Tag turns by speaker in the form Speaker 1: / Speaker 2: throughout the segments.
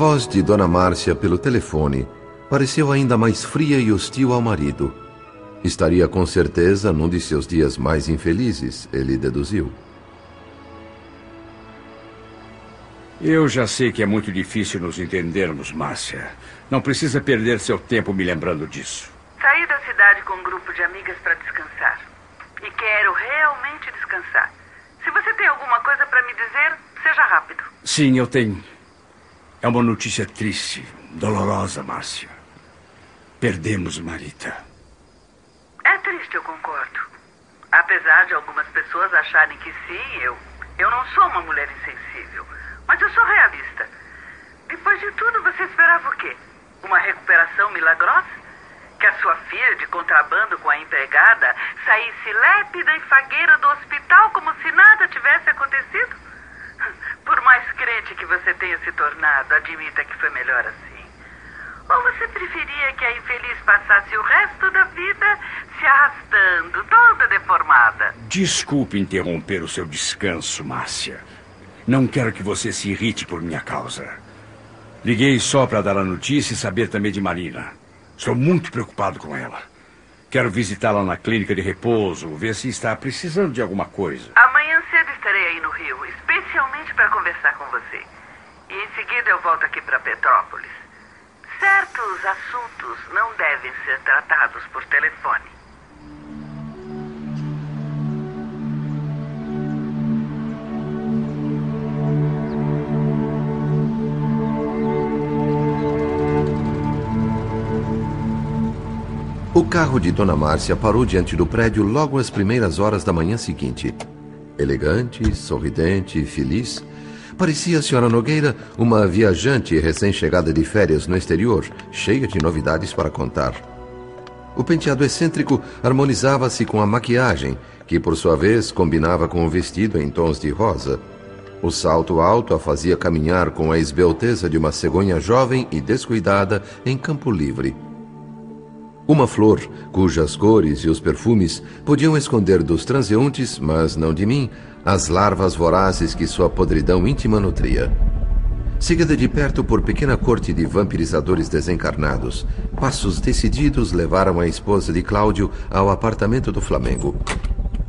Speaker 1: A voz de Dona Márcia pelo telefone pareceu ainda mais fria e hostil ao marido. Estaria com certeza num de seus dias mais infelizes, ele deduziu.
Speaker 2: Eu já sei que é muito difícil nos entendermos, Márcia. Não precisa perder seu tempo me lembrando disso.
Speaker 3: Saí da cidade com um grupo de amigas para descansar. E quero realmente descansar. Se você tem alguma coisa para me dizer, seja rápido.
Speaker 2: Sim, eu tenho. É uma notícia triste, dolorosa, Márcia. Perdemos Marita.
Speaker 3: É triste, eu concordo. Apesar de algumas pessoas acharem que sim, eu. Eu não sou uma mulher insensível. Mas eu sou realista. Depois de tudo, você esperava o quê? Uma recuperação milagrosa? Que a sua filha de contrabando com a empregada saísse lépida e fagueira do hospital como se nada tivesse acontecido? Por mais crente que você tenha se tornado, admita que foi melhor assim. Ou você preferia que a infeliz passasse o resto da vida se arrastando, toda deformada?
Speaker 2: Desculpe interromper o seu descanso, Márcia. Não quero que você se irrite por minha causa. Liguei só para dar a notícia e saber também de Marina. Estou muito preocupado com ela. Quero visitá-la na clínica de repouso, ver se está precisando de alguma coisa.
Speaker 3: Amanhã cedo estarei aí no Rio, especialmente para conversar com você. E em seguida eu volto aqui para Petrópolis. Certos assuntos não devem ser tratados por telefone.
Speaker 1: O carro de Dona Márcia parou diante do prédio logo às primeiras horas da manhã seguinte. Elegante, sorridente e feliz, parecia a senhora Nogueira uma viajante recém-chegada de férias no exterior, cheia de novidades para contar. O penteado excêntrico harmonizava-se com a maquiagem, que por sua vez combinava com o vestido em tons de rosa. O salto alto a fazia caminhar com a esbelteza de uma cegonha jovem e descuidada em campo livre. Uma flor, cujas cores e os perfumes podiam esconder dos transeuntes, mas não de mim, as larvas vorazes que sua podridão íntima nutria. Seguida de perto por pequena corte de vampirizadores desencarnados, passos decididos levaram a esposa de Cláudio ao apartamento do Flamengo.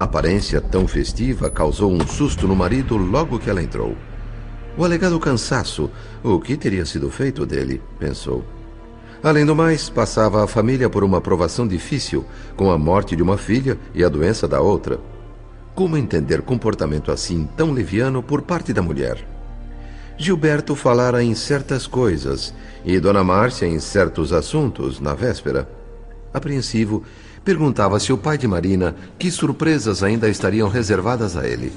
Speaker 1: Aparência tão festiva causou um susto no marido logo que ela entrou. O alegado cansaço, o que teria sido feito dele, pensou. Além do mais, passava a família por uma provação difícil, com a morte de uma filha e a doença da outra. Como entender comportamento assim tão leviano por parte da mulher? Gilberto falara em certas coisas e Dona Márcia em certos assuntos na véspera. Apreensivo, perguntava se o pai de Marina que surpresas ainda estariam reservadas a ele.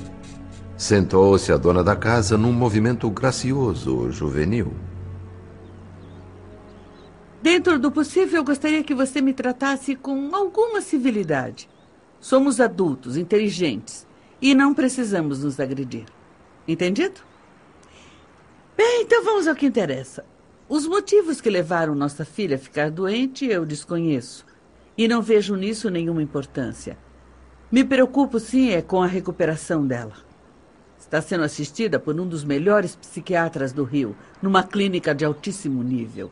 Speaker 1: Sentou-se a dona da casa num movimento gracioso, juvenil.
Speaker 4: Dentro do possível, eu gostaria que você me tratasse com alguma civilidade. Somos adultos, inteligentes, e não precisamos nos agredir. Entendido? Bem, então vamos ao que interessa. Os motivos que levaram nossa filha a ficar doente eu desconheço. E não vejo nisso nenhuma importância. Me preocupo, sim, é com a recuperação dela. Está sendo assistida por um dos melhores psiquiatras do Rio, numa clínica de altíssimo nível.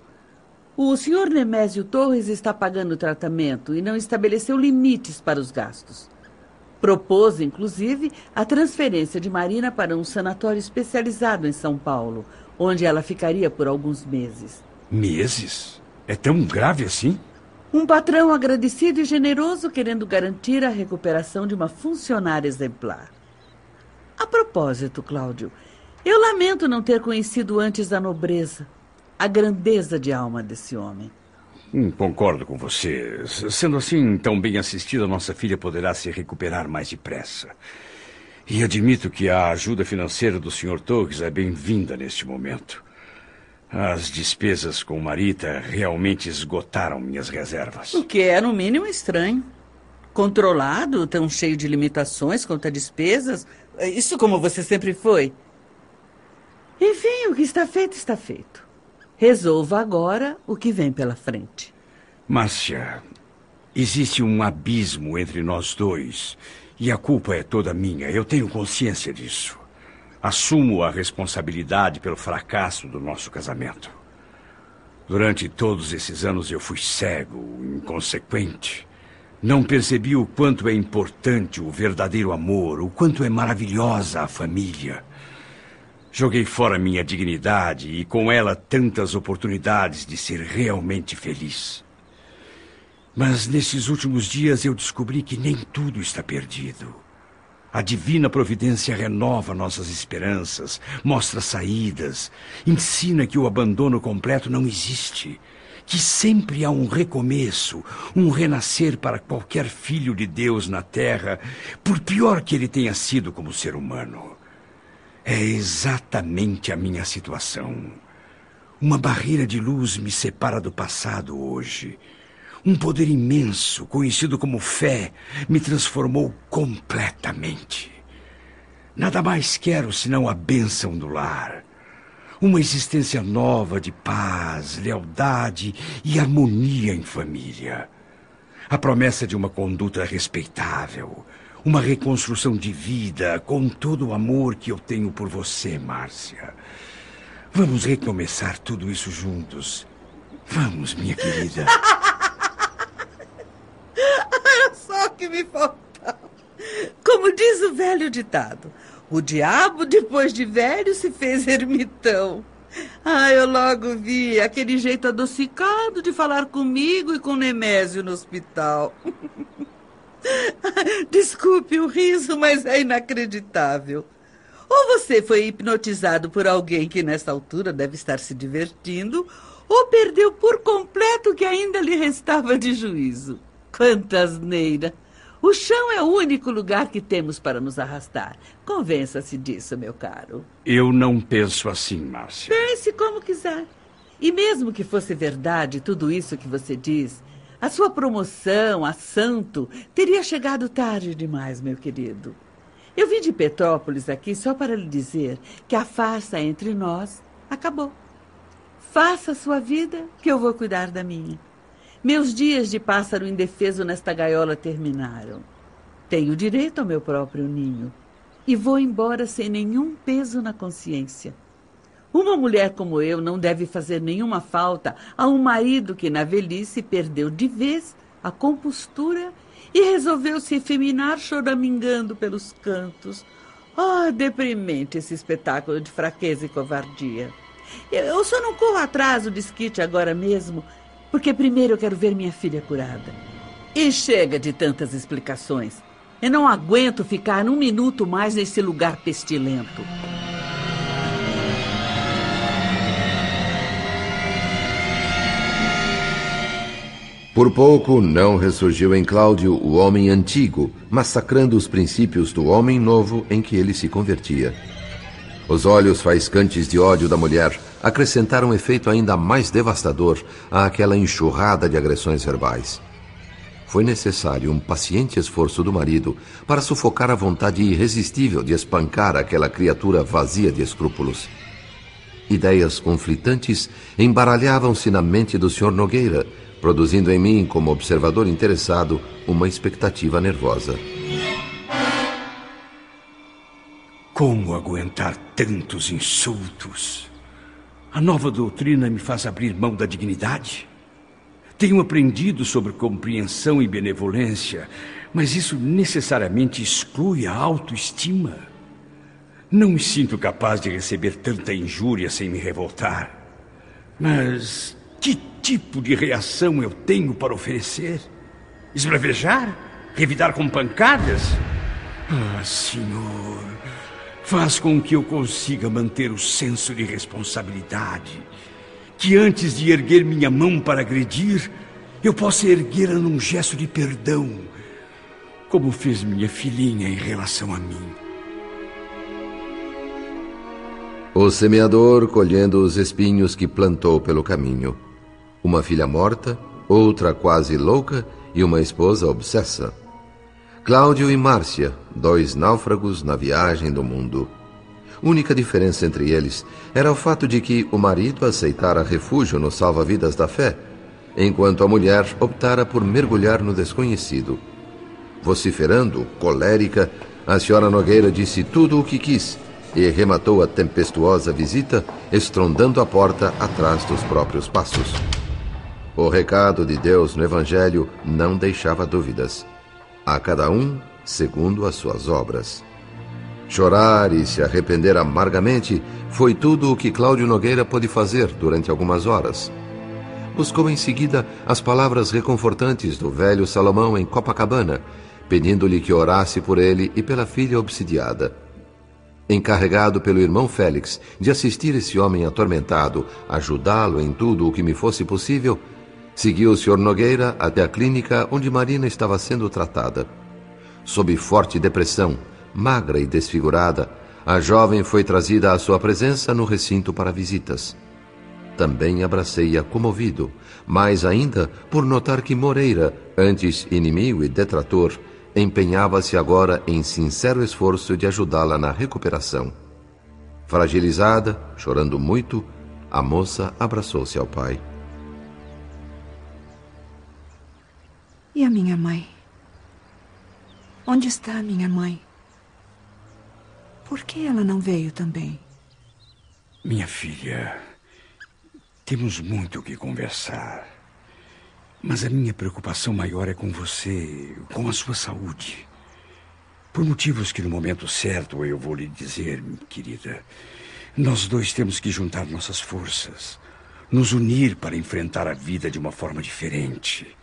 Speaker 4: O senhor Nemésio Torres está pagando o tratamento e não estabeleceu limites para os gastos. Propôs, inclusive, a transferência de Marina para um sanatório especializado em São Paulo, onde ela ficaria por alguns meses.
Speaker 2: Meses? É tão grave assim?
Speaker 4: Um patrão agradecido e generoso querendo garantir a recuperação de uma funcionária exemplar. A propósito, Cláudio, eu lamento não ter conhecido antes a nobreza a grandeza de alma desse homem.
Speaker 2: Hum, concordo com você. Sendo assim, tão bem assistida, nossa filha poderá se recuperar mais depressa. E admito que a ajuda financeira do Sr. Torres é bem-vinda neste momento. As despesas com Marita realmente esgotaram minhas reservas.
Speaker 4: O que é, no mínimo, estranho. Controlado, tão cheio de limitações quanto a despesas. Isso como você sempre foi. Enfim, o que está feito, está feito. Resolva agora o que vem pela frente.
Speaker 2: Márcia, existe um abismo entre nós dois. E a culpa é toda minha. Eu tenho consciência disso. Assumo a responsabilidade pelo fracasso do nosso casamento. Durante todos esses anos eu fui cego, inconsequente. Não percebi o quanto é importante o verdadeiro amor, o quanto é maravilhosa a família. Joguei fora minha dignidade e com ela tantas oportunidades de ser realmente feliz. Mas nesses últimos dias eu descobri que nem tudo está perdido. A divina providência renova nossas esperanças, mostra saídas, ensina que o abandono completo não existe, que sempre há um recomeço, um renascer para qualquer filho de Deus na terra, por pior que ele tenha sido como ser humano. É exatamente a minha situação. Uma barreira de luz me separa do passado hoje. Um poder imenso, conhecido como fé, me transformou completamente. Nada mais quero senão a bênção do lar. Uma existência nova de paz, lealdade e harmonia em família. A promessa de uma conduta respeitável. Uma reconstrução de vida com todo o amor que eu tenho por você, Márcia. Vamos recomeçar tudo isso juntos. Vamos, minha querida.
Speaker 4: só que me faltava. Como diz o velho ditado, o diabo, depois de velho, se fez ermitão. Ah, eu logo vi aquele jeito adocicado de falar comigo e com Nemésio no hospital. Desculpe o riso, mas é inacreditável. Ou você foi hipnotizado por alguém que nesta altura deve estar se divertindo, ou perdeu por completo o que ainda lhe restava de juízo. Quanta asneira! O chão é o único lugar que temos para nos arrastar. Convença-se disso, meu caro.
Speaker 2: Eu não penso assim, Márcia.
Speaker 4: Pense como quiser. E mesmo que fosse verdade tudo isso que você diz, a sua promoção a santo teria chegado tarde demais, meu querido. Eu vim de Petrópolis aqui só para lhe dizer que a farsa entre nós acabou. Faça a sua vida, que eu vou cuidar da minha. Meus dias de pássaro indefeso nesta gaiola terminaram. Tenho direito ao meu próprio ninho. E vou embora sem nenhum peso na consciência. Uma mulher como eu não deve fazer nenhuma falta a um marido que, na velhice, perdeu de vez a compostura e resolveu se efeminar choramingando pelos cantos. Ah, oh, deprimente esse espetáculo de fraqueza e covardia. Eu só não corro atrás do desquite agora mesmo porque primeiro eu quero ver minha filha curada. E chega de tantas explicações. Eu não aguento ficar um minuto mais nesse lugar pestilento.
Speaker 1: Por pouco não ressurgiu em Cláudio o homem antigo, massacrando os princípios do homem novo em que ele se convertia. Os olhos faiscantes de ódio da mulher acrescentaram um efeito ainda mais devastador àquela enxurrada de agressões verbais. Foi necessário um paciente esforço do marido para sufocar a vontade irresistível de espancar aquela criatura vazia de escrúpulos. Ideias conflitantes embaralhavam-se na mente do Sr. Nogueira, produzindo em mim, como observador interessado, uma expectativa nervosa.
Speaker 2: Como aguentar tantos insultos? A nova doutrina me faz abrir mão da dignidade? Tenho aprendido sobre compreensão e benevolência, mas isso necessariamente exclui a autoestima. Não me sinto capaz de receber tanta injúria sem me revoltar. Mas que tipo de reação eu tenho para oferecer? Esbravejar? Revidar com pancadas? Ah, senhor. Faz com que eu consiga manter o senso de responsabilidade. Que antes de erguer minha mão para agredir, eu possa erguê-la num gesto de perdão, como fez minha filhinha em relação a mim.
Speaker 1: O semeador colhendo os espinhos que plantou pelo caminho. Uma filha morta, outra quase louca e uma esposa obsessa. Cláudio e Márcia, dois náufragos na viagem do mundo. Única diferença entre eles era o fato de que o marido aceitara refúgio no salva-vidas da fé, enquanto a mulher optara por mergulhar no desconhecido. Vociferando, colérica, a senhora Nogueira disse tudo o que quis e rematou a tempestuosa visita, estrondando a porta atrás dos próprios passos. O recado de Deus no Evangelho não deixava dúvidas. A cada um segundo as suas obras. Chorar e se arrepender amargamente foi tudo o que Cláudio Nogueira pôde fazer durante algumas horas. Buscou em seguida as palavras reconfortantes do velho Salomão em Copacabana, pedindo-lhe que orasse por ele e pela filha obsidiada. Encarregado pelo irmão Félix de assistir esse homem atormentado, ajudá-lo em tudo o que me fosse possível, segui o Sr. Nogueira até a clínica onde Marina estava sendo tratada. Sob forte depressão, magra e desfigurada, a jovem foi trazida à sua presença no recinto para visitas. Também abracei-a comovido, mais ainda por notar que Moreira, antes inimigo e detrator, empenhava-se agora em sincero esforço de ajudá-la na recuperação. Fragilizada, chorando muito, a moça abraçou-se ao pai.
Speaker 5: E a minha mãe? Onde está a minha mãe? Por que ela não veio também?
Speaker 2: Minha filha, temos muito o que conversar. Mas a minha preocupação maior é com você, com a sua saúde. Por motivos que no momento certo eu vou lhe dizer, querida. Nós dois temos que juntar nossas forças, nos unir para enfrentar a vida de uma forma diferente.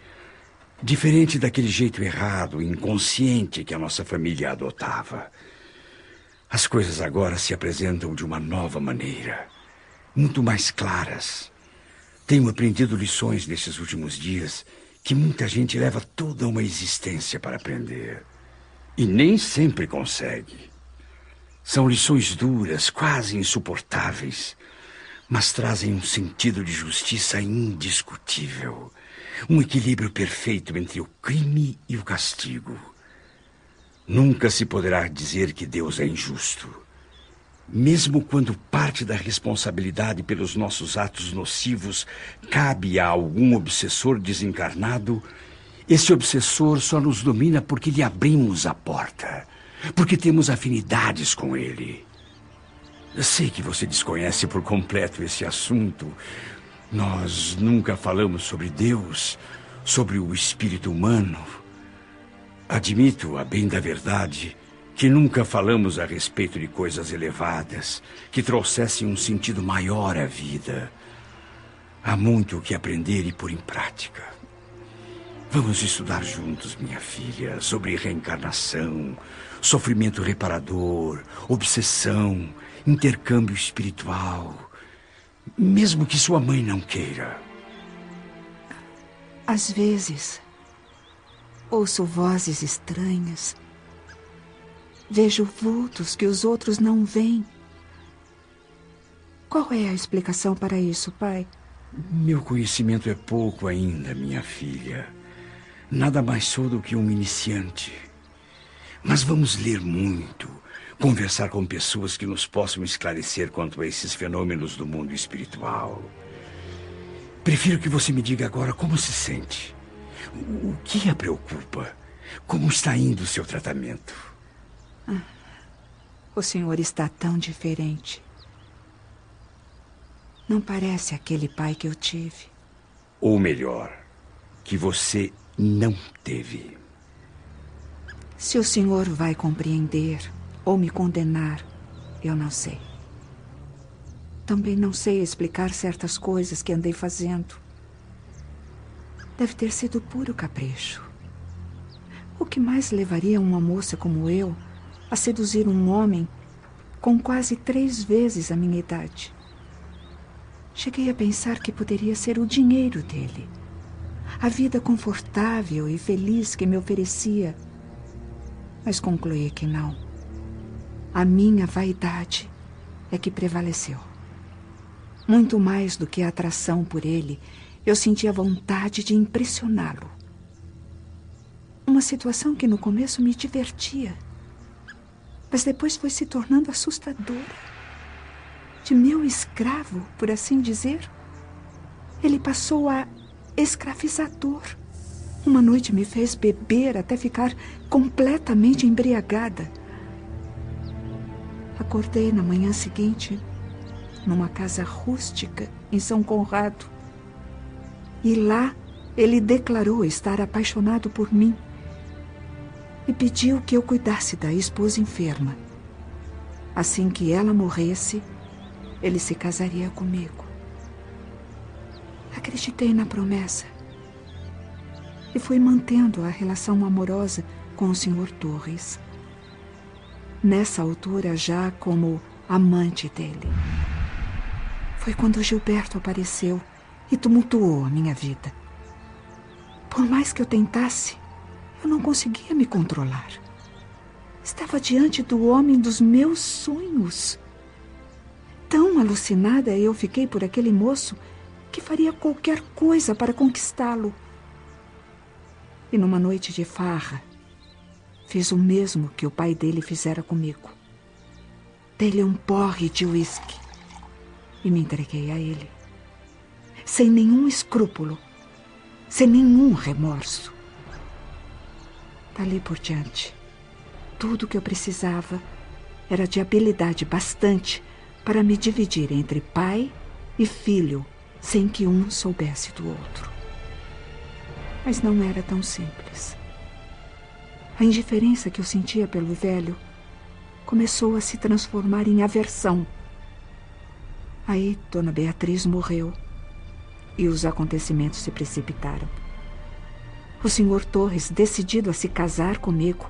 Speaker 2: Diferente daquele jeito errado, inconsciente que a nossa família adotava. As coisas agora se apresentam de uma nova maneira, muito mais claras. Tenho aprendido lições nesses últimos dias que muita gente leva toda uma existência para aprender. E nem sempre consegue. São lições duras, quase insuportáveis, mas trazem um sentido de justiça indiscutível. Um equilíbrio perfeito entre o crime e o castigo. Nunca se poderá dizer que Deus é injusto. Mesmo quando parte da responsabilidade pelos nossos atos nocivos cabe a algum obsessor desencarnado, esse obsessor só nos domina porque lhe abrimos a porta, porque temos afinidades com ele. Eu sei que você desconhece por completo esse assunto, nós nunca falamos sobre Deus, sobre o espírito humano. Admito, a bem da verdade, que nunca falamos a respeito de coisas elevadas que trouxessem um sentido maior à vida. Há muito o que aprender e pôr em prática. Vamos estudar juntos, minha filha, sobre reencarnação, sofrimento reparador, obsessão, intercâmbio espiritual mesmo que sua mãe não queira.
Speaker 5: Às vezes, ouço vozes estranhas. Vejo vultos que os outros não veem. Qual é a explicação para isso, pai?
Speaker 2: Meu conhecimento é pouco ainda, minha filha. Nada mais sou do que um iniciante. Mas vamos ler muito conversar com pessoas que nos possam esclarecer quanto a esses fenômenos do mundo espiritual. Prefiro que você me diga agora como se sente. O que a preocupa? Como está indo o seu tratamento?
Speaker 5: Ah, o senhor está tão diferente. Não parece aquele pai que eu tive.
Speaker 2: Ou melhor, que você não teve.
Speaker 5: Se o senhor vai compreender, ou me condenar, eu não sei. Também não sei explicar certas coisas que andei fazendo. Deve ter sido puro capricho. O que mais levaria uma moça como eu a seduzir um homem com quase três vezes a minha idade? Cheguei a pensar que poderia ser o dinheiro dele, a vida confortável e feliz que me oferecia, mas concluí que não. A minha vaidade é que prevaleceu. Muito mais do que a atração por ele, eu sentia vontade de impressioná-lo. Uma situação que no começo me divertia, mas depois foi se tornando assustadora. De meu escravo, por assim dizer, ele passou a escravizador. Uma noite me fez beber até ficar completamente embriagada. Acordei na manhã seguinte numa casa rústica em São Conrado. E lá ele declarou estar apaixonado por mim e pediu que eu cuidasse da esposa enferma. Assim que ela morresse, ele se casaria comigo. Acreditei na promessa e fui mantendo a relação amorosa com o Sr. Torres. Nessa altura, já como amante dele. Foi quando Gilberto apareceu e tumultuou a minha vida. Por mais que eu tentasse, eu não conseguia me controlar. Estava diante do homem dos meus sonhos. Tão alucinada eu fiquei por aquele moço que faria qualquer coisa para conquistá-lo. E numa noite de farra, fiz o mesmo que o pai dele fizera comigo. Dei-lhe um porre de uísque e me entreguei a ele. Sem nenhum escrúpulo, sem nenhum remorso. Dali por diante, tudo o que eu precisava era de habilidade bastante para me dividir entre pai e filho sem que um soubesse do outro. Mas não era tão simples. A indiferença que eu sentia pelo velho começou a se transformar em aversão Aí Dona Beatriz morreu e os acontecimentos se precipitaram. O senhor Torres decidido a se casar comigo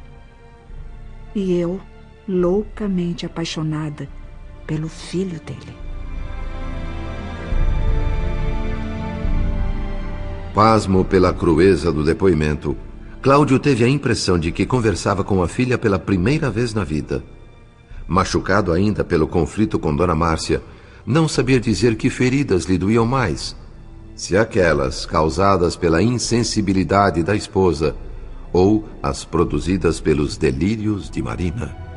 Speaker 5: e eu loucamente apaixonada pelo filho dele.
Speaker 1: Pasmo pela crueza do depoimento, Cláudio teve a impressão de que conversava com a filha pela primeira vez na vida. Machucado ainda pelo conflito com Dona Márcia, não sabia dizer que feridas lhe doíam mais. Se aquelas causadas pela insensibilidade da esposa ou as produzidas pelos delírios de Marina.